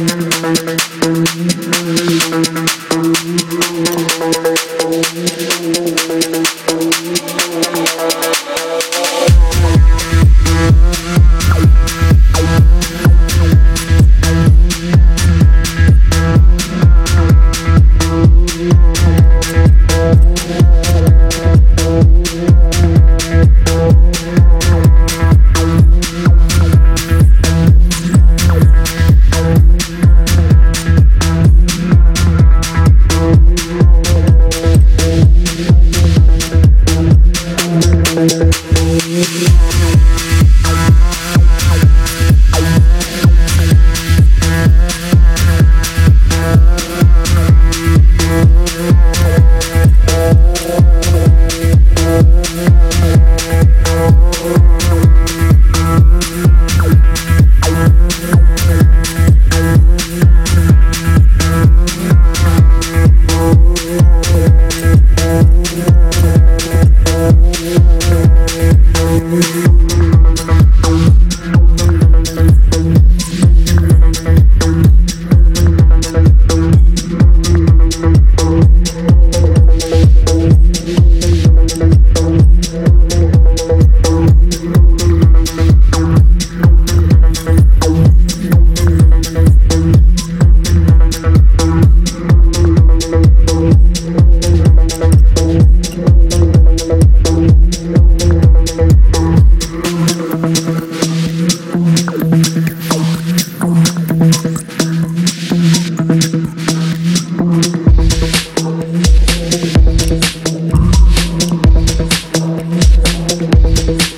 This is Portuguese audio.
Thank hum. you. Thank you.